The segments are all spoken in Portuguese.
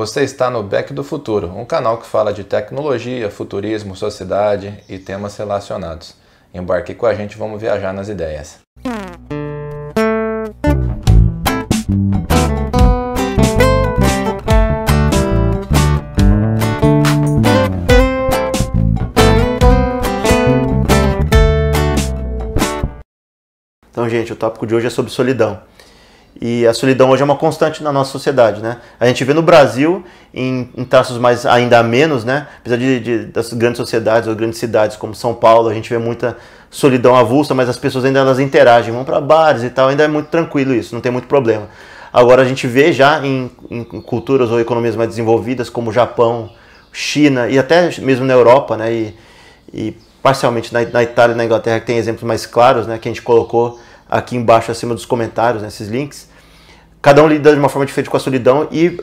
Você está no Back do Futuro, um canal que fala de tecnologia, futurismo, sociedade e temas relacionados. Embarque com a gente, vamos viajar nas ideias. Então, gente, o tópico de hoje é sobre solidão. E a solidão hoje é uma constante na nossa sociedade, né? A gente vê no Brasil, em, em traços mais ainda menos, né? Apesar de, de, das grandes sociedades ou grandes cidades como São Paulo, a gente vê muita solidão avulsa, mas as pessoas ainda elas interagem, vão para bares e tal, ainda é muito tranquilo isso, não tem muito problema. Agora a gente vê já em, em culturas ou economias mais desenvolvidas, como Japão, China e até mesmo na Europa, né? E, e parcialmente na, na Itália e na Inglaterra, que tem exemplos mais claros, né? Que a gente colocou aqui embaixo, acima dos comentários, nesses né, links. Cada um lida de uma forma diferente com a solidão e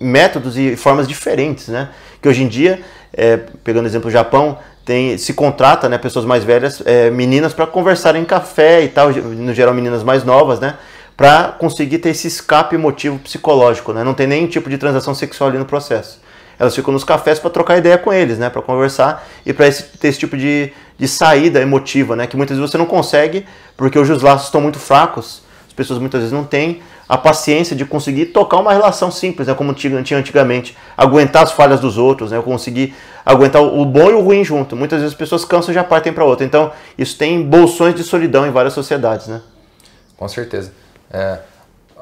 métodos e formas diferentes, né? Que hoje em dia, é, pegando exemplo do Japão, tem, se contrata né, pessoas mais velhas, é, meninas, para conversarem em café e tal, no geral meninas mais novas, né? Para conseguir ter esse escape emotivo psicológico, né? Não tem nenhum tipo de transação sexual ali no processo. Elas ficam nos cafés para trocar ideia com eles, né? Para conversar e para ter esse tipo de, de saída emotiva, né? Que muitas vezes você não consegue porque hoje os laços estão muito fracos. As pessoas muitas vezes não têm a paciência de conseguir tocar uma relação simples, né? Como tinha antigamente, aguentar as falhas dos outros, né? Conseguir aguentar o bom e o ruim junto. Muitas vezes as pessoas cansam e já partem para outra. Então isso tem bolsões de solidão em várias sociedades, né? Com certeza. É,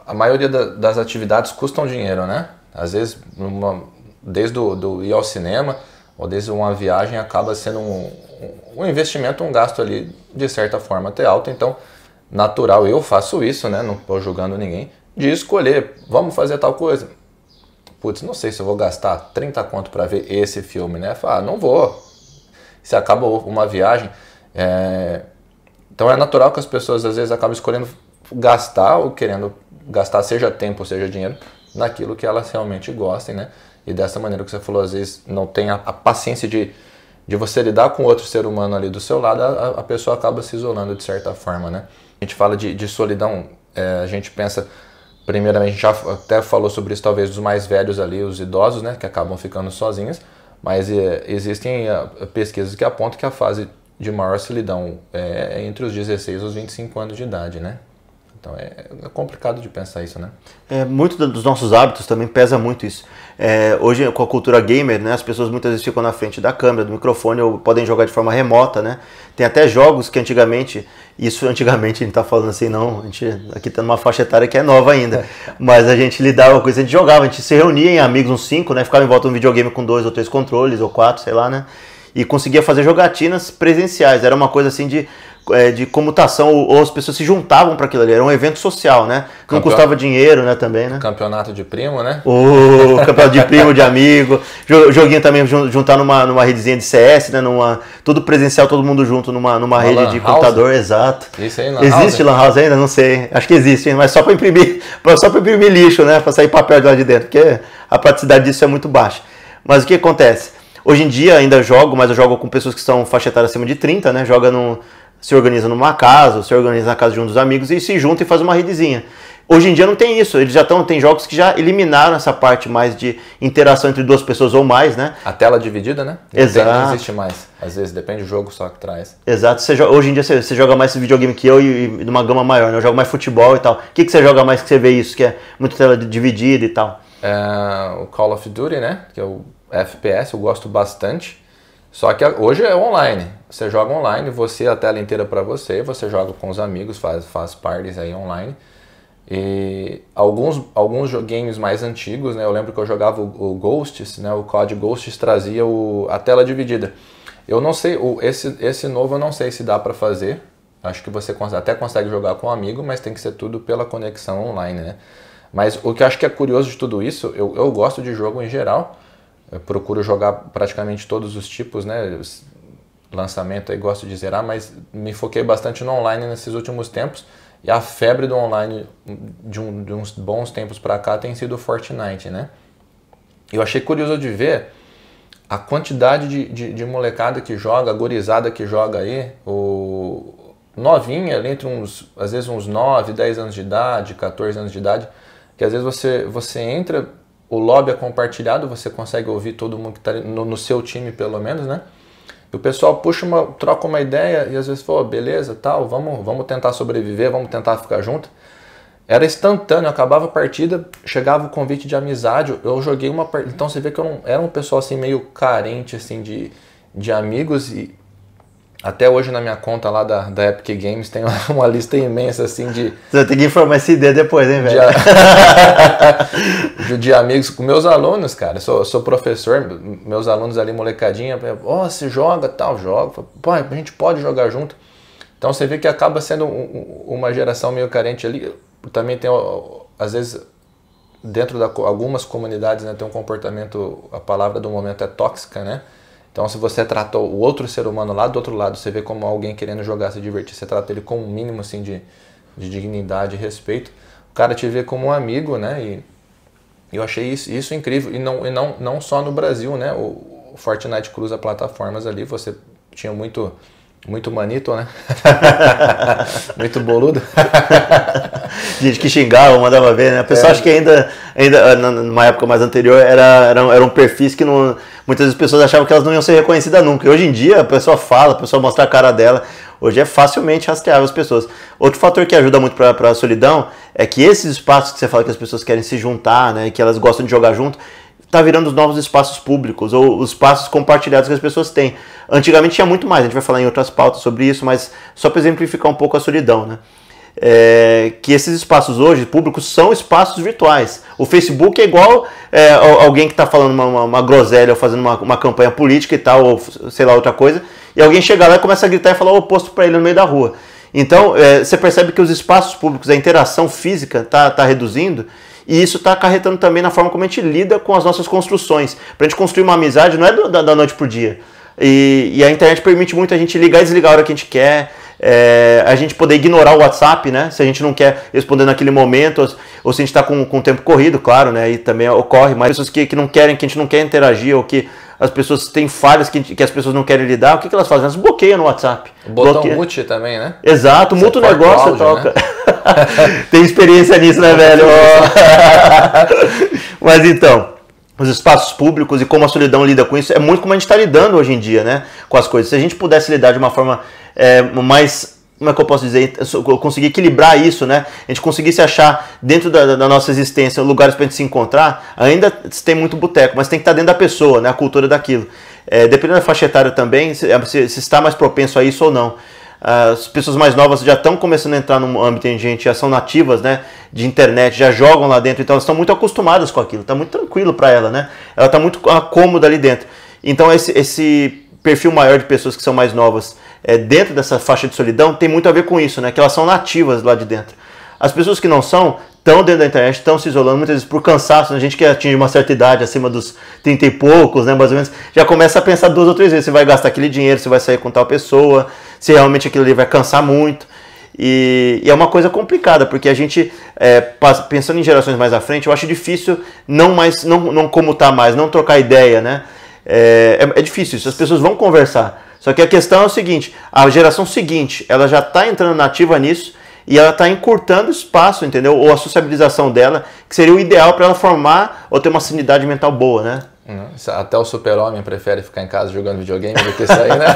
a maioria da, das atividades custam dinheiro, né? Às vezes, uma, desde o, do ir ao cinema ou desde uma viagem acaba sendo um, um investimento, um gasto ali de certa forma até alto. Então, natural, eu faço isso, né? Não estou julgando ninguém, de escolher, vamos fazer tal coisa. Putz, não sei se eu vou gastar 30 conto para ver esse filme, né? Fala, ah, não vou. Se acaba uma viagem. É... Então é natural que as pessoas às vezes acabam escolhendo gastar ou querendo gastar, seja tempo, seja dinheiro, naquilo que elas realmente gostem, né? E dessa maneira que você falou, às vezes não tem a, a paciência de, de você lidar com outro ser humano ali do seu lado, a, a pessoa acaba se isolando de certa forma, né? A gente fala de, de solidão, é, a gente pensa, primeiramente, a gente já até falou sobre isso, talvez, dos mais velhos ali, os idosos, né? Que acabam ficando sozinhos, mas é, existem é, pesquisas que apontam que a fase de maior solidão é entre os 16 e os 25 anos de idade, né? Então é, é, complicado de pensar isso, né? É, muito dos nossos hábitos também pesa muito isso. É, hoje, com a cultura gamer, né, as pessoas muitas vezes ficam na frente da câmera, do microfone, ou podem jogar de forma remota, né? Tem até jogos que antigamente, isso antigamente a gente tá falando assim, não, a gente aqui tá numa faixa etária que é nova ainda, mas a gente lidava com isso, a gente jogava, a gente se reunia em amigos, uns cinco, né? Ficava em volta de um videogame com dois ou três controles, ou quatro, sei lá, né? E conseguia fazer jogatinas presenciais. Era uma coisa assim de é, de comutação, ou, as pessoas se juntavam para aquilo ali, era um evento social, né? Não custava dinheiro, né, também, né? Campeonato de primo, né? O campeonato de primo, de amigo, joguinho também juntar numa, numa redezinha de CS, né, numa, tudo presencial, todo mundo junto numa, numa rede de computador, exato. Isso aí, lan Existe house, lan house ainda? Não sei, acho que existe, mas só para imprimir, só para imprimir lixo, né, para sair papel de lá de dentro, porque a praticidade disso é muito baixa. Mas o que acontece? Hoje em dia ainda jogo, mas eu jogo com pessoas que são faixa etária acima de 30, né? Joga no, se organiza numa casa, se organiza na casa de um dos amigos e se junta e faz uma redezinha. Hoje em dia não tem isso, eles já estão, tem jogos que já eliminaram essa parte mais de interação entre duas pessoas ou mais, né? A tela dividida, né? Exato. Não existe mais. Às vezes depende do jogo só que traz. Exato. Você, hoje em dia você, você, joga mais esse videogame que eu e, e numa gama maior, né? Eu jogo mais futebol e tal. O que, que você joga mais que você vê isso, que é muito tela dividida e tal? É, o Call of Duty, né? Que é o FPS, eu gosto bastante. Só que hoje é online. Você joga online, você a tela inteira para você, você joga com os amigos, faz, faz parties aí online. E alguns, alguns games mais antigos, né? Eu lembro que eu jogava o, o Ghosts, né? O COD Ghosts trazia o, a tela dividida. Eu não sei, o, esse, esse novo eu não sei se dá para fazer. Acho que você até consegue jogar com um amigo, mas tem que ser tudo pela conexão online, né? Mas o que eu acho que é curioso de tudo isso, eu, eu gosto de jogo em geral, eu procuro jogar praticamente todos os tipos, né? Lançamento aí gosto de zerar, mas me foquei bastante no online nesses últimos tempos. E a febre do online de, um, de uns bons tempos para cá tem sido o Fortnite, né? Eu achei curioso de ver a quantidade de, de, de molecada que joga, gorizada que joga aí, o novinha, ali entre uns, às vezes uns 9, 10 anos de idade, 14 anos de idade, que às vezes você, você entra o lobby é compartilhado, você consegue ouvir todo mundo que está no, no, seu time, pelo menos, né? O pessoal puxa uma, troca uma ideia e às vezes fala, beleza, tal, vamos, vamos tentar sobreviver, vamos tentar ficar junto. Era instantâneo, acabava a partida, chegava o convite de amizade, eu joguei uma partida. Então você vê que eu não era um pessoal assim meio carente assim de, de amigos e até hoje na minha conta lá da, da Epic Games tem uma lista imensa assim de. Você tem que informar esse ID depois, hein, velho? De, de, amigos com meus alunos, cara. Sou, sou professor, meus alunos ali, molecadinha, ó, oh, você joga, tal, joga. Pô, a gente pode jogar junto. Então você vê que acaba sendo um, uma geração meio carente ali. Também tem, às vezes, dentro de algumas comunidades, né, tem um comportamento, a palavra do momento é tóxica, né? Então, se você trata o outro ser humano lá do outro lado, você vê como alguém querendo jogar, se divertir, você trata ele com um mínimo assim, de, de dignidade e respeito, o cara te vê como um amigo, né? E eu achei isso, isso incrível. E, não, e não, não só no Brasil, né? O, o Fortnite cruza plataformas ali, você tinha muito muito manito, né? Muito boludo. Gente que xingava, mandava ver, né? O pessoal é. acho que ainda, ainda numa época mais anterior, era, eram, eram perfis que não, muitas pessoas achavam que elas não iam ser reconhecidas nunca. E hoje em dia a pessoa fala, a pessoa mostra a cara dela. Hoje é facilmente rastreável as pessoas. Outro fator que ajuda muito para a solidão é que esses espaços que você fala que as pessoas querem se juntar, né? Que elas gostam de jogar junto, está virando os novos espaços públicos ou os espaços compartilhados que as pessoas têm. Antigamente tinha muito mais, a gente vai falar em outras pautas sobre isso, mas só para exemplificar um pouco a solidão, né? É, que esses espaços hoje públicos são espaços virtuais. O Facebook é igual é, alguém que está falando uma, uma, uma, groselha ou fazendo uma, uma, campanha política e tal, ou sei lá, outra coisa, e alguém chega lá e começa a gritar e falar o oposto para ele no meio da rua. Então, é, você percebe que os espaços públicos, a interação física está tá reduzindo e isso está acarretando também na forma como a gente lida com as nossas construções. Para a gente construir uma amizade não é do, da, da, noite para o dia. E, e, a internet permite muito a gente ligar e desligar a hora que a gente quer. É, a gente poder ignorar o WhatsApp, né? Se a gente não quer responder naquele momento, ou, ou se a gente está com, com o tempo corrido, claro, né? E também ocorre, mas pessoas que, que não querem, que a gente não quer interagir, ou que as pessoas têm falhas que, que as pessoas não querem lidar, o que, que elas fazem? Elas bloqueiam no WhatsApp. O botão Bloqueia. mute também, né? Exato, muta o negócio, áudio, toca. Né? Tem experiência nisso, né, velho? Mas então, os espaços públicos e como a solidão lida com isso é muito como a gente está lidando hoje em dia, né? Com as coisas. Se a gente pudesse lidar de uma forma é, mais como é que eu posso dizer, conseguir equilibrar isso, né? A gente conseguisse achar dentro da, da nossa existência lugares para a gente se encontrar, ainda tem muito boteco, mas tem que estar tá dentro da pessoa, né? A cultura daquilo. É, dependendo da faixa etária também, se, se, está mais propenso a isso ou não. As pessoas mais novas já estão começando a entrar no âmbito gente, já são nativas, né? De internet, já jogam lá dentro, então elas estão muito acostumadas com aquilo, está muito tranquilo para ela, né? Ela está muito cômoda ali dentro. Então esse, esse perfil maior de pessoas que são mais novas é, dentro dessa faixa de solidão tem muito a ver com isso, né? Que elas são nativas lá de dentro. As pessoas que não são estão dentro da internet, estão se isolando muitas vezes por cansaço. Né? A gente que atinge uma certa idade, acima dos 30 e poucos, né, mais ou menos, já começa a pensar duas ou três vezes se vai gastar aquele dinheiro, se vai sair com tal pessoa, se realmente aquilo ali vai cansar muito. E, e é uma coisa complicada, porque a gente, é, pensando em gerações mais à frente, eu acho difícil não mais, não, não comutar mais, não trocar ideia, né? É, é, é difícil isso, as pessoas vão conversar. Só que a questão é o seguinte: a geração seguinte, ela já está entrando nativa nisso e ela está encurtando espaço, entendeu? Ou a sociabilização dela, que seria o ideal para ela formar ou ter uma sanidade mental boa, né? Até o super-homem prefere ficar em casa jogando videogame do que sair, né?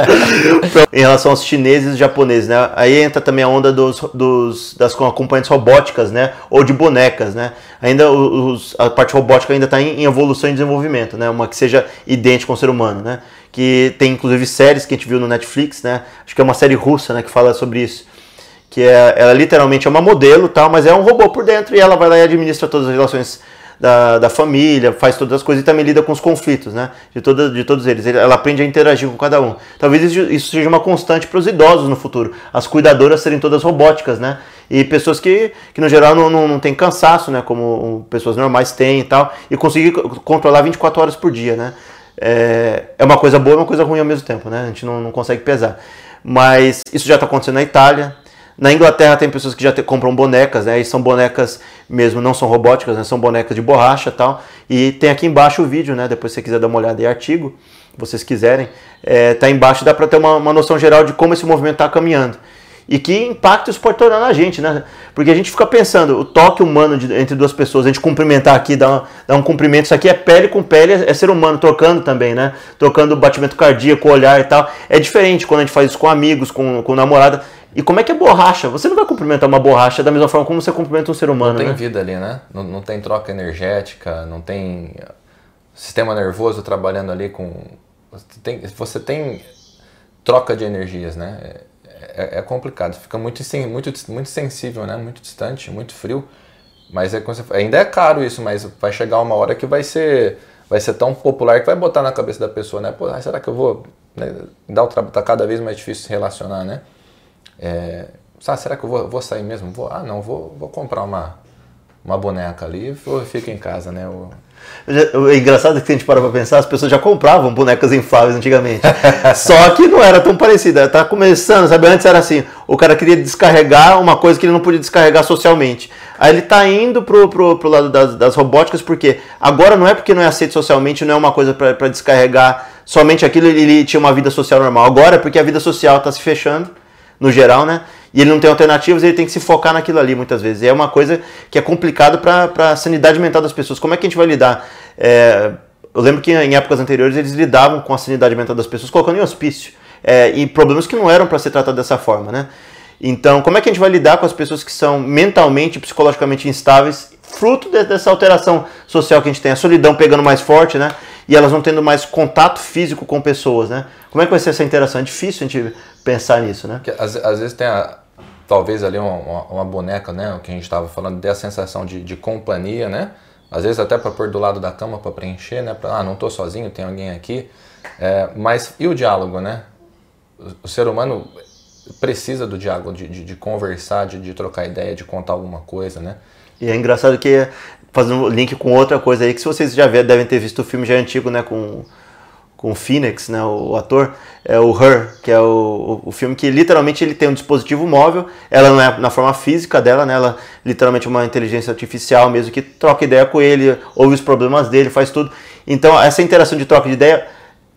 em relação aos chineses e japoneses, né? Aí entra também a onda dos, dos, das acompanhantes robóticas, né? Ou de bonecas, né? Ainda os, a parte robótica ainda está em, em, evolução e desenvolvimento, né? Uma que seja idêntica ao ser humano, né? Que tem inclusive séries que a gente viu no Netflix, né? Acho que é uma série russa, né? Que fala sobre isso que é, ela literalmente é uma modelo tal, mas é um robô por dentro e ela vai lá e administra todas as relações da, da família, faz todas as coisas e também lida com os conflitos, né? De, toda, de todos eles. Ela aprende a interagir com cada um. Talvez isso seja uma constante para os idosos no futuro. As cuidadoras serem todas robóticas, né? E pessoas que, que no geral não, não, não têm cansaço, né? Como pessoas normais têm e tal. E conseguir controlar 24 horas por dia, né? É, é uma coisa boa e uma coisa ruim ao mesmo tempo, né? A gente não, não consegue pesar. Mas isso já está acontecendo na Itália, na Inglaterra tem pessoas que já te, compram bonecas, né? E são bonecas mesmo, não são robóticas, né? São bonecas de borracha e tal. E tem aqui embaixo o vídeo, né? Depois se você quiser dar uma olhada em artigo, vocês quiserem, é, tá embaixo dá para ter uma, uma noção geral de como esse movimento está caminhando. e que impacto isso pode tornar na gente, né? Porque a gente fica pensando, o toque humano de, entre duas pessoas, a gente cumprimentar aqui, dar, um, dar um cumprimento, isso aqui é pele com pele, é, é ser humano, tocando também, né? Tocando batimento cardíaco, olhar e tal. É diferente quando a gente faz isso com amigos, com, com namorada. E como é que é borracha? Você não vai cumprimentar uma borracha da mesma forma como você cumprimenta um ser humano, Não tem né? vida ali, né? Não, não tem troca energética, não tem sistema nervoso trabalhando ali com. Você tem, você tem troca de energias, né? É, é, é complicado, fica muito, muito, muito sensível, né? Muito distante, muito frio. Mas é, ainda é caro isso, mas vai chegar uma hora que vai ser, vai ser tão popular que vai botar na cabeça da pessoa, né? Pô, ah, será que eu vou. Né? Dá o trabalho, tá cada vez mais difícil se relacionar, né? É, ah, será que eu vou, vou sair mesmo? Vou, ah, não, vou, vou comprar uma, uma boneca ali e fico em casa, né? Eu- É engraçado que se a gente para pra pensar, as pessoas já compravam bonecas infláveis antigamente. Só que não era tão parecida. Tá começando, sabe? Antes era assim: o cara queria descarregar uma coisa que ele não podia descarregar socialmente. Aí ele tá indo pro, pro, pro lado das, das robóticas, porque agora não é porque não é aceito socialmente, não é uma coisa para descarregar somente aquilo, ele, ele tinha uma vida social normal. Agora é porque a vida social tá se fechando, no geral, né? E ele não tem alternativas, ele tem que se focar naquilo ali muitas vezes. E é uma coisa que é complicado para a sanidade mental das pessoas. Como é que a gente vai lidar? É, eu lembro que em épocas anteriores eles lidavam com a sanidade mental das pessoas colocando em hospício. É, e problemas que não eram para ser tratados dessa forma, né? Então, como é que a gente vai lidar com as pessoas que são mentalmente e psicologicamente instáveis, fruto de- dessa alteração social que a gente tem, a solidão pegando mais forte, né? E elas não tendo mais contato físico com pessoas, né? Como é que vai ser essa interação? É difícil a gente pensar nisso, né? às, às vezes tem a, talvez ali uma, uma, uma boneca, né? O que a gente estava falando, dê a sensação de, de companhia, né? Às vezes até para pôr do lado da cama para preencher, né? Pra, ah, não tô sozinho, tem alguém aqui. É, mas e o diálogo, né? O, o ser humano precisa do diálogo, de, de, de conversar, de, de trocar ideia, de contar alguma coisa, né? E é engraçado que, fazendo link com outra coisa aí, que se vocês já devem ter visto o filme já antigo, né, com, com o Phoenix, né, o ator, é o Her, que é o, o, o filme que literalmente ele tem um dispositivo móvel, ela não é na forma física dela, né, ela literalmente é uma inteligência artificial mesmo, que troca ideia com ele, ouve os problemas dele, faz tudo. Então, essa interação de troca de ideia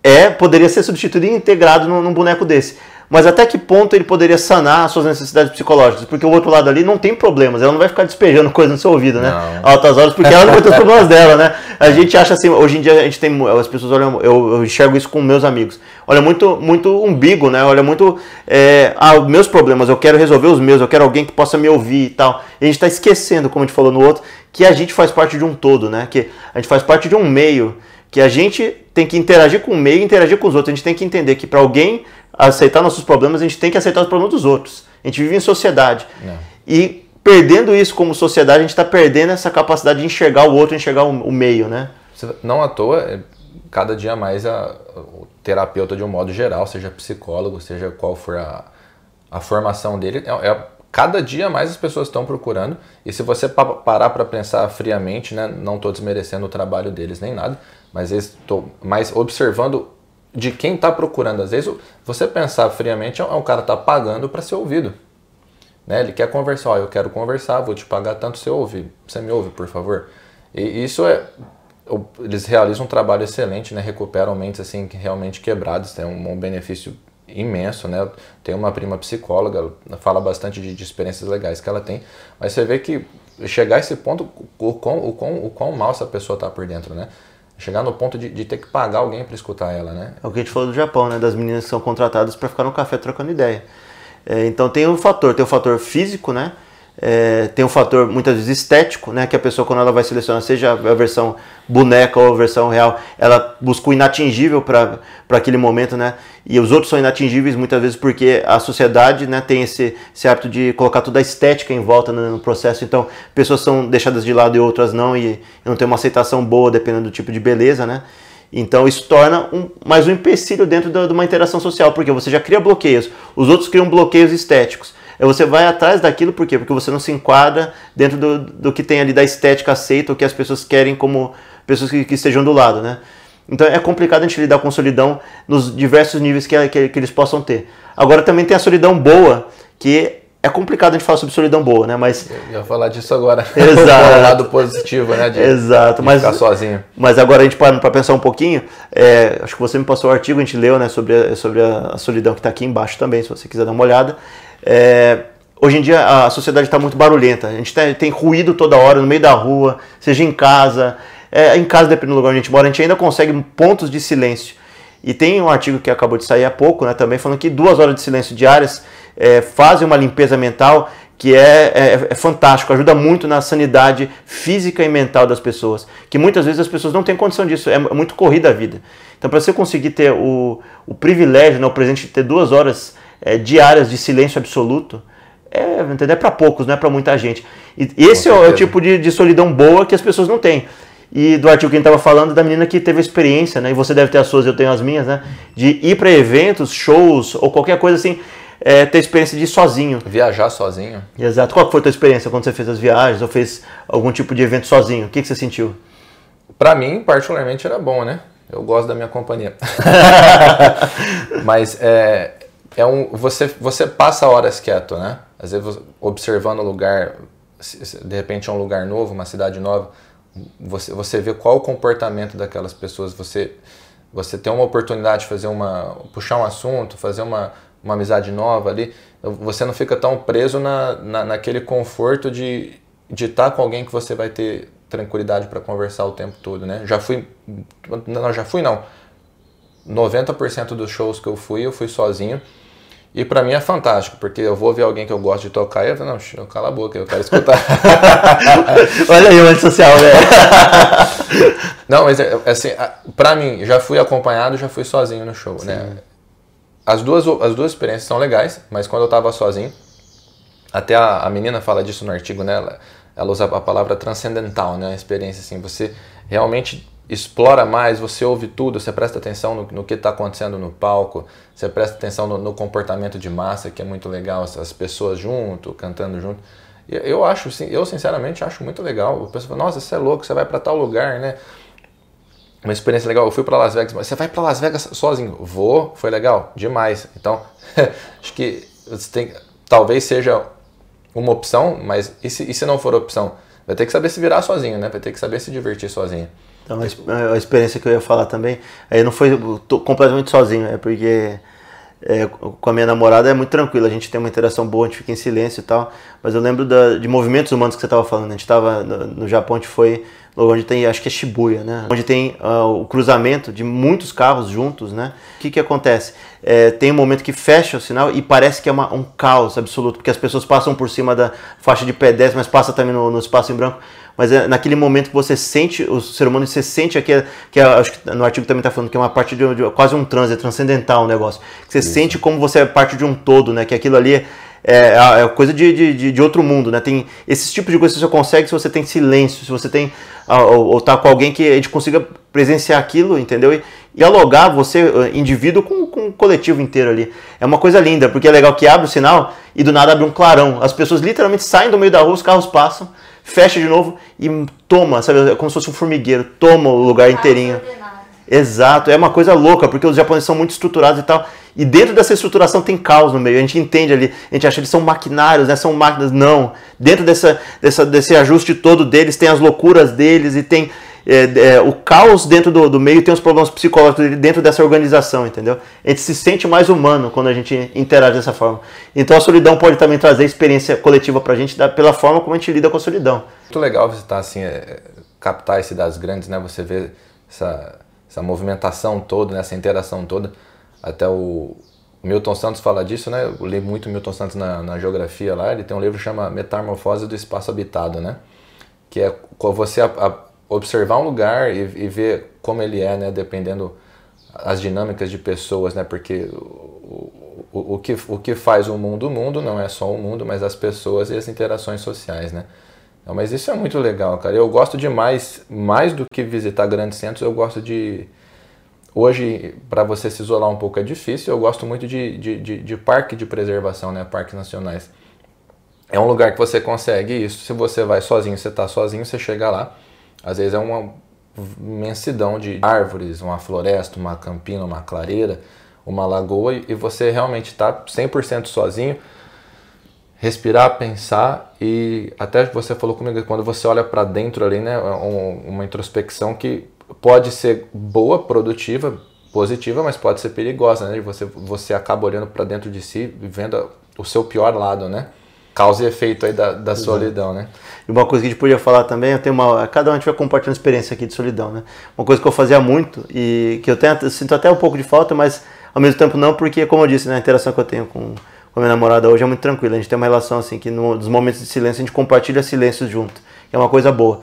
é poderia ser substituído e integrado num, num boneco desse. Mas até que ponto ele poderia sanar as suas necessidades psicológicas? Porque o outro lado ali não tem problemas, ela não vai ficar despejando coisa no seu ouvido, né? Não. Altas horas, porque ela não vai ter os problemas dela, né? A gente acha assim, hoje em dia a gente tem, as pessoas olham, eu, eu enxergo isso com meus amigos. Olha muito, muito umbigo, né? Olha muito, é, ah, meus problemas, eu quero resolver os meus, eu quero alguém que possa me ouvir e tal. E a gente está esquecendo, como a gente falou no outro, que a gente faz parte de um todo, né? Que a gente faz parte de um meio, que a gente tem que interagir com o meio e interagir com os outros. A gente tem que entender que para alguém aceitar nossos problemas, a gente tem que aceitar os problemas dos outros. A gente vive em sociedade. É. E perdendo isso como sociedade, a gente está perdendo essa capacidade de enxergar o outro, enxergar o, meio, né? Não à toa, é, cada dia mais a, o terapeuta de um modo geral, seja psicólogo, seja qual for a, a formação dele, é, é- cada dia mais as pessoas estão procurando. E se você pa- parar para pensar friamente, né, não estou desmerecendo o trabalho deles nem nada, mas estou mais observando de quem está procurando. Às vezes, você pensar friamente, é um cara que está pagando para ser ouvido. Né? Ele quer conversar, ó, eu quero conversar, vou te pagar tanto você ouve, você me ouve, por favor. E isso é, eles realizam um trabalho excelente, né? Recuperam mentes assim realmente quebradas, tem um, benefício imenso, né? Tem uma prima psicóloga, fala bastante de, de experiências legais que ela tem, mas você vê que chegar a esse ponto, o quão, o quão, o quão mal essa pessoa tá por dentro, né? Chegar no ponto de, de ter que pagar alguém para escutar ela, né? É o que a gente falou do Japão, né? Das meninas que são contratadas para ficar no café trocando ideia. É, então tem um fator, tem o fator físico, né? É, tem um fator muitas vezes estético, né? Que a pessoa quando ela vai selecionar, seja a versão boneca ou a versão real, ela busca o inatingível para aquele momento, né? E os outros são inatingíveis muitas vezes porque a sociedade, né, tem esse, esse hábito de colocar toda a estética em volta no, no processo. Então pessoas são deixadas de lado e outras não e, e não tem uma aceitação boa dependendo do tipo de beleza, né? Então isso torna um, mais um empecilho dentro da- de uma interação social, porque você já cria bloqueios, os outros criam bloqueios estéticos. Aí você vai atrás daquilo por quê? Porque você não se enquadra dentro do, do que tem ali da estética aceita, o que as pessoas querem como pessoas que, que estejam do lado, né? Então é complicado a gente lidar com solidão nos diversos níveis que, que, que eles possam ter. Agora também tem a solidão boa, que é complicado a gente falar sobre solidão boa, né? Mas Eu ia falar disso agora. Exato. o lado positivo, né? De, Exato, de mas- ficar sozinho. Mas agora a gente parando para pensar um pouquinho, é, acho que você me passou o artigo, a gente leu né, sobre, a, sobre a solidão que está aqui embaixo também, se você quiser dar uma olhada. É, hoje em dia a sociedade está muito barulhenta. A gente tem, tem, ruído toda hora no meio da rua, seja em casa. É, em casa, dependendo do lugar onde a gente mora, a gente ainda consegue pontos de silêncio. E tem um artigo que acabou de sair há pouco, né, também falando que duas horas de silêncio diárias é, fazem uma limpeza mental que é, é, é, fantástico, ajuda muito na sanidade física e mental das pessoas, que muitas vezes as pessoas não têm condição disso, é muito corrida a vida. Então, para você conseguir ter o, o privilégio, né, o presente de ter duas horas é, diárias de silêncio absoluto, é, entendeu? é para poucos, não é para muita gente. E esse é o tipo de, de solidão boa que as pessoas não têm. E do artigo que a gente estava falando, da menina que teve a experiência, né? E você deve ter as suas, eu tenho as minhas, né? De ir para eventos, shows ou qualquer coisa assim, é, ter experiência de ir sozinho. Viajar sozinho. Exato. Qual foi a tua experiência quando você fez as viagens ou fez algum tipo de evento sozinho? O que, que você sentiu? Para mim, particularmente, era bom, né? Eu gosto da minha companhia. Mas é, é um, você, você passa horas quieto, né? Às vezes observando o lugar, de repente é um lugar novo, uma cidade nova, você, você vê qual o comportamento daquelas pessoas, você, você tem uma oportunidade de fazer uma, puxar um assunto, fazer uma, uma amizade nova ali, você não fica tão preso na, na, naquele conforto de, de estar com alguém que você vai ter tranquilidade para conversar o tempo todo, né? Já fui, não, já fui não, 90% dos shows que eu fui, eu fui sozinho, e para mim é fantástico, porque eu vou ver alguém que eu gosto de tocar e eu falo, não, cala a boca, eu quero escutar. Olha aí o antissocial, né? não, mas é, assim, para mim, já fui acompanhado, já fui sozinho no show, né? Sim. né? As duas, as duas experiências são legais, mas quando eu estava sozinho, até a, a, menina fala disso no artigo, né? Ela, ela usa a palavra transcendental, né? A experiência assim, você realmente explora mais, você ouve tudo, você presta atenção no, no que está acontecendo no palco, você presta atenção no, no, comportamento de massa, que é muito legal, as, as pessoas junto, cantando junto. Eu acho, eu sinceramente acho muito legal. O pessoal fala, nossa, você é louco, você vai para tal lugar, né? uma experiência legal. Eu fui para Las Vegas, mas você vai para Las Vegas sozinho? Vou, foi legal, demais. Então, acho que você tem, talvez seja uma opção, mas e se, e se não for opção? Vai ter que saber se virar sozinho, né? Vai ter que saber se divertir sozinho. Então, a experiência que eu ia falar também, aí não foi completamente sozinho, é porque é, com a minha namorada é muito tranquilo, a gente tem uma interação boa, a gente fica em silêncio e tal, mas eu lembro da, de movimentos humanos que você estava falando, a gente estava no, no Japão, a gente foi onde tem, acho que é Shibuya, né? Onde tem uh, o cruzamento de muitos carros juntos, né? O que que acontece? É, tem um momento que fecha o sinal e parece que é uma, um caos absoluto, porque as pessoas passam por cima da faixa de pedestre, mas passa também no, no espaço em branco. Mas é naquele momento que você sente, o ser humano, você sente aqui, que é, acho que no artigo também está falando que é uma parte de, de quase um transe, é transcendental o um negócio. Que você Isso. sente como você é parte de um todo, né? Que aquilo ali é, é coisa de, de, de, outro mundo, né? Tem esses tipos de coisas que você consegue se você tem silêncio, se você tem ou, ou tá com alguém que a gente consiga presenciar aquilo, entendeu? E, dialogar você, indivíduo, com, com o coletivo inteiro ali. É uma coisa linda, porque é legal que abre o sinal e do nada abre um clarão. As pessoas literalmente saem do meio da rua, os carros passam, fecha de novo e toma, sabe? É como se fosse um formigueiro, toma o lugar inteirinho. Exato, é uma coisa louca, porque os japoneses são muito estruturados e tal. E dentro dessa estruturação tem caos no meio. A gente entende ali, a gente acha que eles são maquinários, né? São máquinas. Não. Dentro dessa, dessa, desse ajuste todo deles, tem as loucuras deles e tem é, é, o caos dentro do, do meio, tem os problemas psicológicos dentro dessa organização, entendeu? A gente se sente mais humano quando a gente interage dessa forma. Então a solidão pode também trazer experiência coletiva pra gente da, pela forma como a gente lida com a solidão. Muito legal visitar assim, é, captar cidades grandes, né? Você vê essa, essa movimentação toda, né? essa interação toda. Até o Milton Santos fala disso, né? Eu li muito Milton Santos na, na geografia lá. Ele tem um livro que chama Metamorfose do Espaço Habitado, né? Que é você a, a observar um lugar e, e, ver como ele é, né? Dependendo as dinâmicas de pessoas, né? Porque o, o, o, que, o que faz o mundo o mundo não é só o mundo, mas as pessoas e as interações sociais, né? Mas isso é muito legal, cara. Eu gosto demais, mais do que visitar grandes centros, eu gosto de Hoje, para você se isolar um pouco é difícil. Eu gosto muito de, de, de, de parque de preservação, né? parques nacionais. É um lugar que você consegue isso. Se você vai sozinho, você está sozinho, você chega lá. Às vezes é uma imensidão de árvores, uma floresta, uma campina, uma clareira, uma lagoa, e você realmente está 100% sozinho. Respirar, pensar e até você falou comigo quando você olha para dentro ali, né, é uma introspecção que pode ser boa, produtiva, positiva, mas pode ser perigosa, né? Você, você acaba olhando para dentro de si, vendo o seu pior lado, né? Causa e efeito aí da, da solidão, né? E uma coisa que a gente podia falar também, eu tenho uma, cada um a gente vai compartilhando experiência aqui de solidão, né? Uma coisa que eu fazia muito e que eu, tenho, eu sinto até um pouco de falta, mas ao mesmo tempo não, porque como eu disse, né, a interação que eu tenho com, com a minha namorada hoje é muito tranquila. A gente tem uma relação assim que no, nos momentos de silêncio a gente compartilha silêncio junto, que é uma coisa boa.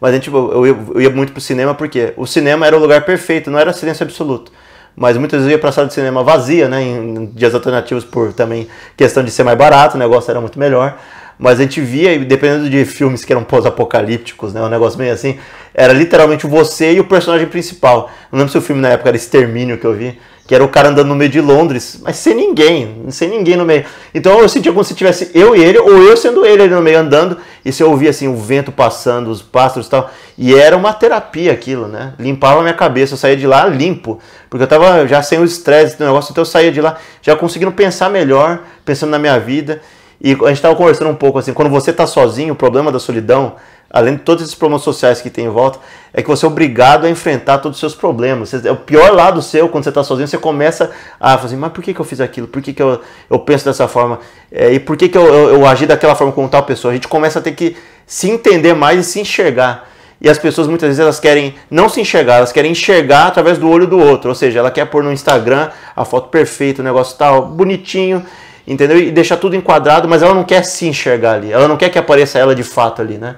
Mas a gente, eu, eu, eu ia muito pro cinema porque o cinema era o lugar perfeito, não era silêncio absoluto mas muitas vezes ia pra sala de cinema vazia, né, em dias alternativos por também questão de ser mais barato, o negócio era muito melhor. Mas a gente via, dependendo de filmes que eram pós-apocalípticos, né, um negócio meio assim, era literalmente você e o personagem principal. Não lembro se o filme na época era Extermínio que eu vi, que era o cara andando no meio de Londres, mas sem ninguém, sem ninguém no meio. Então eu sentia como se tivesse eu e ele, ou eu sendo ele ali no meio andando, e se eu ouvia assim o vento passando, os pássaros e tal. E era uma terapia aquilo, né? Limpava minha cabeça, eu saía de lá limpo, porque eu tava já sem o estresse do negócio, então eu saía de lá já conseguindo pensar melhor, pensando na minha vida. E a gente tava conversando um pouco assim, quando você tá sozinho, o problema da solidão além de todos esses problemas sociais que tem em volta, é que você é obrigado a enfrentar todos os seus problemas. É o pior lado seu, quando você está sozinho, você começa a fazer, mas por que, que eu fiz aquilo? Por que, que eu, eu penso dessa forma? É, e por que, que eu, eu, eu, agi daquela forma com tal pessoa? A gente começa a ter que se entender mais e se enxergar. E as pessoas muitas vezes elas querem não se enxergar, elas querem enxergar através do olho do outro. Ou seja, ela quer pôr no Instagram a foto perfeita, o negócio tal, bonitinho, entendeu? E deixar tudo enquadrado, mas ela não quer se enxergar ali. Ela não quer que apareça ela de fato ali, né?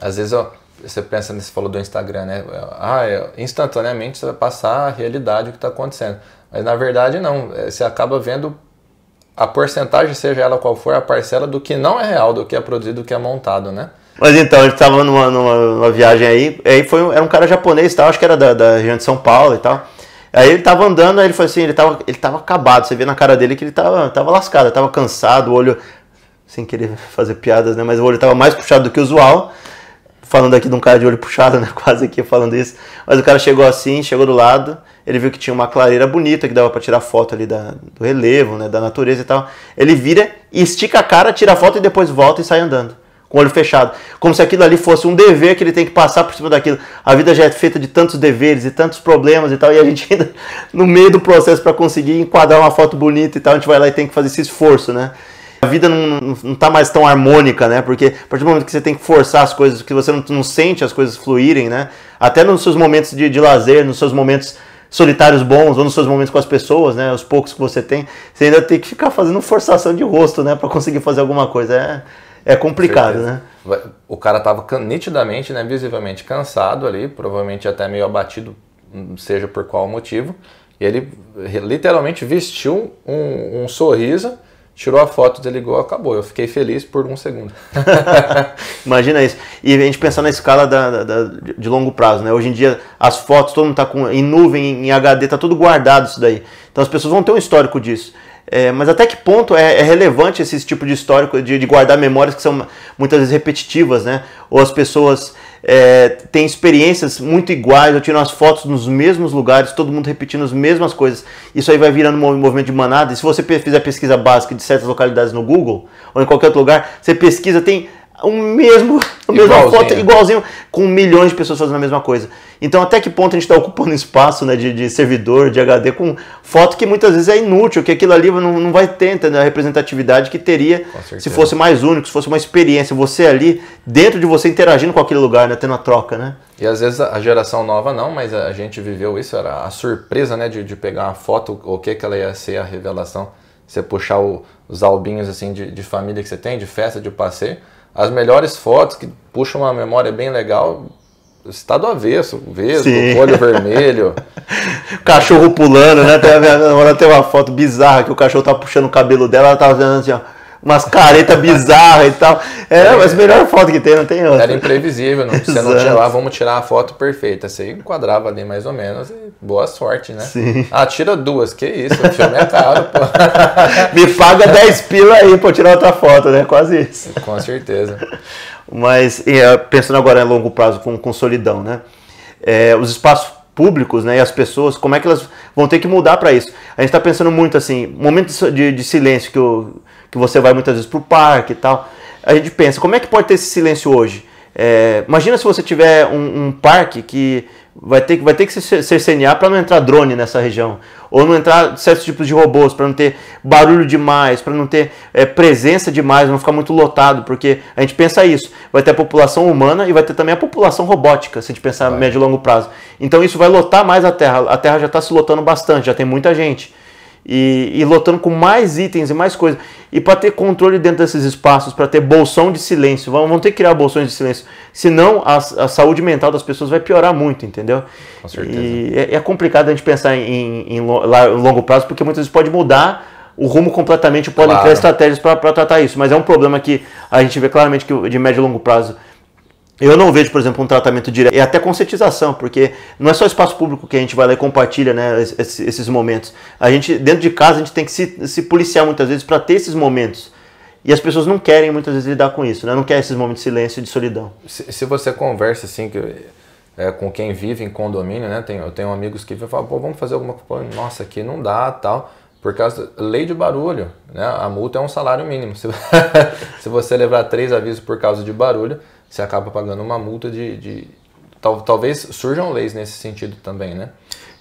Às vezes ó, você pensa nisso, falou do Instagram, né? Ah, é, instantaneamente você vai passar a realidade, o que está acontecendo. Mas na verdade não, é, você acaba vendo a porcentagem, seja ela qual for, a parcela do que não é real, do que é produzido, do que é montado, né? Mas então, a gente estava numa, numa, numa, viagem aí, aí foi, era um cara japonês tal, acho que era da, da região de São Paulo e tal. Aí ele tava andando, aí ele falou assim, ele tava, ele tava acabado, você vê na cara dele que ele tava, tava lascado, tava cansado, o olho, sem querer fazer piadas, né, mas o olho tava mais puxado do que o usual falando aqui de um cara de olho puxado, né? Quase aqui falando isso. Mas o cara chegou assim, chegou do lado, ele viu que tinha uma clareira bonita que dava para tirar foto ali da, do relevo, né? Da natureza e tal. Ele vira, estica a cara, tira a foto e depois volta e sai andando. Com o olho fechado. Como se aquilo ali fosse um dever que ele tem que passar por cima daquilo. A vida já é feita de tantos deveres e tantos problemas e tal. E a gente ainda, no meio do processo para conseguir enquadrar uma foto bonita e tal, a gente vai lá e tem que fazer esse esforço, né? A vida não, não, não tá mais tão harmônica, né? Porque a partir do momento que você tem que forçar as coisas, que você não, não sente as coisas fluírem, né? Até nos seus momentos de, de lazer, nos seus momentos solitários bons ou nos seus momentos com as pessoas, né? Os poucos que você tem, você ainda tem que ficar fazendo forçação de rosto, né? Para conseguir fazer alguma coisa. É, é complicado, né? O cara tava nitidamente, né? Visivelmente cansado ali, provavelmente até meio abatido, seja por qual motivo. E ele literalmente vestiu um, um sorriso tirou a foto, desligou, acabou. Eu fiquei feliz por um segundo. Imagina isso. E a gente pensar na escala da, da, de longo prazo, né? Hoje em dia, as fotos, todo mundo está em nuvem, em HD, está tudo guardado isso daí. Então as pessoas vão ter um histórico disso. É, mas até que ponto é, é, relevante esse tipo de histórico de, de, guardar memórias que são muitas vezes repetitivas, né? Ou as pessoas é, têm experiências muito iguais, ou tiram as fotos nos mesmos lugares, todo mundo repetindo as mesmas coisas. Isso aí vai virando um movimento de manada. E se você fizer pesquisa básica de certas localidades no Google ou em qualquer outro lugar, você pesquisa, tem o mesmo, a mesma foto, igualzinho, com milhões de pessoas fazendo a mesma coisa. Então, até que ponto a gente está ocupando espaço né, de, de, servidor, de HD, com foto que muitas vezes é inútil, que aquilo ali não, não vai ter a representatividade que teria se fosse mais único, se fosse uma experiência, você ali, dentro de você, interagindo com aquele lugar, né, tendo a troca, né? E às vezes a geração nova não, mas a gente viveu isso, era a surpresa, né, de, de pegar uma foto, o que que ela ia ser, a revelação, você puxar o, os albinhos, assim, de, de família que você tem, de festa, de passeio, as melhores fotos que puxam uma memória bem legal, está do avesso, vesgo, olho vermelho. cachorro pulando, né? Tem, tem uma foto bizarra que o cachorro tá puxando o cabelo dela, ela tá fazendo assim, ó umas caretas bizarras e tal. É, é as melhores fotos que tem, não tem outra. Era imprevisível, não, você não lá, vamos tirar a foto perfeita. Você enquadrava ali mais ou menos e boa sorte, né? Sim. Ah, tira duas, que isso, o filme é caro, pô. Me paga 10 pila aí pra tirar outra foto, né? Quase isso. Com certeza. Mas, é, pensando agora em longo prazo com, com solidão, né? É, os espaços públicos né, e as pessoas, como é que elas vão ter que mudar para isso? A gente está pensando muito assim, momentos de, de silêncio que o, que você vai muitas vezes para o parque e tal. A gente pensa, como é que pode ter esse silêncio hoje? É, imagina se você tiver um, um, parque que vai ter, vai ter que ser CCNA para não entrar drone nessa região. Ou não entrar certos tipos de robôs, para não ter barulho demais, para não ter é, presença demais, não ficar muito lotado, porque a gente pensa isso. Vai ter a população humana e vai ter também a população robótica, se a gente pensar vai. médio e longo prazo. Então isso vai lotar mais a Terra. A Terra já está se lotando bastante, já tem muita gente e, e lotando com mais itens e mais coisas. E para ter controle dentro desses espaços, para ter bolsão de silêncio, vão, vão ter que criar bolsões de silêncio. Senão a, a saúde mental das pessoas vai piorar muito, entendeu? Com certeza. E é, é complicado a gente pensar em, em, em longo prazo, porque muitas vezes pode mudar o rumo completamente, podem claro. criar estratégias para tratar isso. Mas é um problema que a gente vê claramente que de médio e longo prazo eu não vejo, por exemplo, um tratamento direto. É até conscientização, porque não é só espaço público que a gente vai lá e compartilha né, esses, esses momentos. A gente, dentro de casa, a gente tem que se, se policiar muitas vezes para ter esses momentos. E as pessoas não querem muitas vezes lidar com isso, né? não querem esses momentos de silêncio e de solidão. Se, se você conversa assim que, é, com quem vive em condomínio, né? Tem, eu tenho amigos que falam, pô, vamos fazer alguma coisa, nossa, aqui não dá tal. Por causa da lei de barulho, né? A multa é um salário mínimo. Se, se você levar três avisos por causa de barulho, você acaba pagando uma multa de, de tal, talvez surjam leis nesse sentido também, né?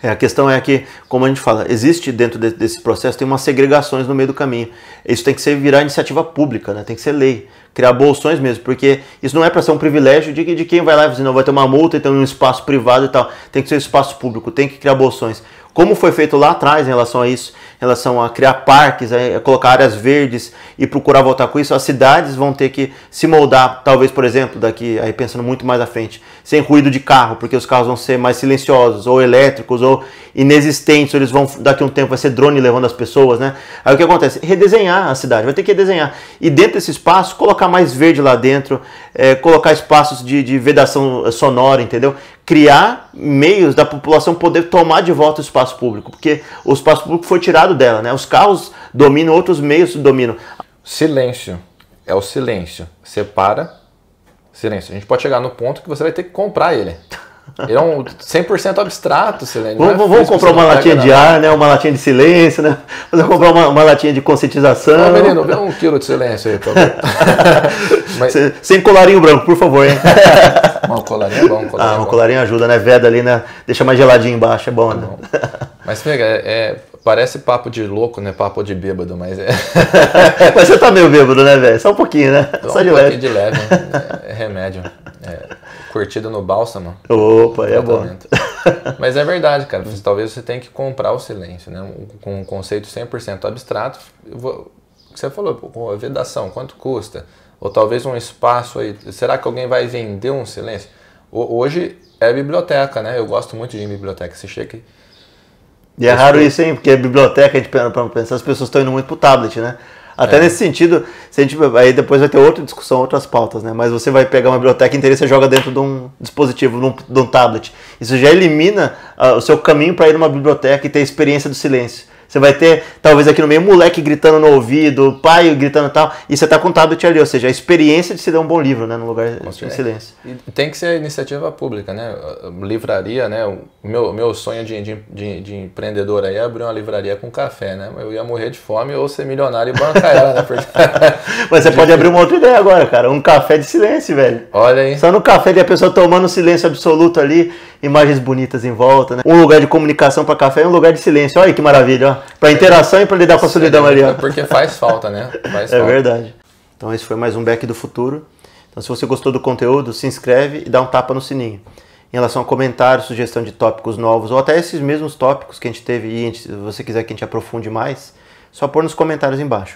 É, a questão é que, como a gente fala, existe dentro de, desse processo, tem umas segregações no meio do caminho. Isso tem que ser virar iniciativa pública, né? tem que ser lei, criar bolsões mesmo, porque isso não é para ser um privilégio de, de quem vai lá e dizer, não, vai ter uma multa e tem um espaço privado e tal. Tem que ser espaço público, tem que criar bolsões. Como foi feito lá atrás em relação a isso, em relação a criar parques, a colocar áreas verdes e procurar voltar com isso, as cidades vão ter que se moldar, talvez, por exemplo, daqui, aí pensando muito mais à frente, sem ruído de carro, porque os carros vão ser mais silenciosos, ou elétricos, ou inexistentes, ou eles vão, daqui a um tempo vai ser drone levando as pessoas, né? Aí o que acontece? Redesenhar a cidade, vai ter que redesenhar. E dentro desse espaço, colocar mais verde lá dentro, é, colocar espaços de, de vedação sonora, entendeu? Criar meios da população poder tomar de volta o espaço público, porque o espaço público foi tirado dela, né? Os carros dominam, outros meios dominam. Silêncio é o silêncio. Separa, silêncio. A gente pode chegar no ponto que você vai ter que comprar ele. Ele é um 100% abstrato, silêncio. Vamos, é vamos comprar uma latinha de ar, né? Uma latinha de silêncio, né? Vamos comprar uma, uma latinha de conscientização. Ô, menino, vê um quilo de silêncio aí, por favor. Mas... Sem colarinho branco, por favor, hein? um colarinho é bom. Um colarinho ah, um é colarinho ajuda, né? Veda ali, né? Deixa mais geladinho embaixo, é bom, né? É bom. Mas, pega, é, é, parece papo de louco, né? Papo de bêbado, mas é. mas você tá meio bêbado, né, velho? Só um pouquinho, né? Só, um de leve. de leve. É, remédio. É, curtido no bálsamo. Opa, é bom. Mas é verdade, cara. Talvez você tenha que comprar o silêncio, né? Com um conceito 100% abstrato. Vou, você falou, a vedação, quanto custa? Ou talvez um espaço aí. Será que alguém vai vender um silêncio? Hoje é biblioteca, né? Eu gosto muito de ir em biblioteca. Você chega e é raro isso, hein? Porque a biblioteca, a gente para pensar, as pessoas estão indo muito pro tablet, né? Até é. nesse sentido, se a gente, aí depois vai ter outra discussão, outras pautas, né? Mas você vai pegar uma biblioteca inteira e você joga dentro de um dispositivo, de um, de um tablet. Isso já elimina uh, o seu caminho para ir numa biblioteca e ter a experiência do silêncio. Você vai ter, talvez aqui no meio, um moleque gritando no ouvido, pai gritando e tal, e você está com o tablet ali, ou seja, a experiência de se ler um bom livro, né, no lugar de silêncio. E tem que ser iniciativa pública, né? Livraria, né? O meu, meu sonho de, de, de, de empreendedor aí é abrir uma livraria com café, né? Eu ia morrer de fome ou ser milionário e bancar ela, né? Porque... Mas você pode abrir uma outra ideia agora, cara, um café de silêncio, velho. Olha aí. Só no café de a pessoa tomando silêncio absoluto ali, imagens bonitas em volta, né? Um lugar de comunicação para café é um lugar de silêncio. Olha que maravilha, ó. Para interação e para lidar com a solidão ali, ó. Porque faz falta, né? Faz é falta. verdade. Então esse foi mais um Back do Futuro. Então se você gostou do conteúdo, se inscreve e dá um tapa no sininho. Em relação a comentários, sugestão de tópicos novos, ou até esses mesmos tópicos que a gente teve e se você quiser que a gente aprofunde mais, só pôr nos comentários embaixo.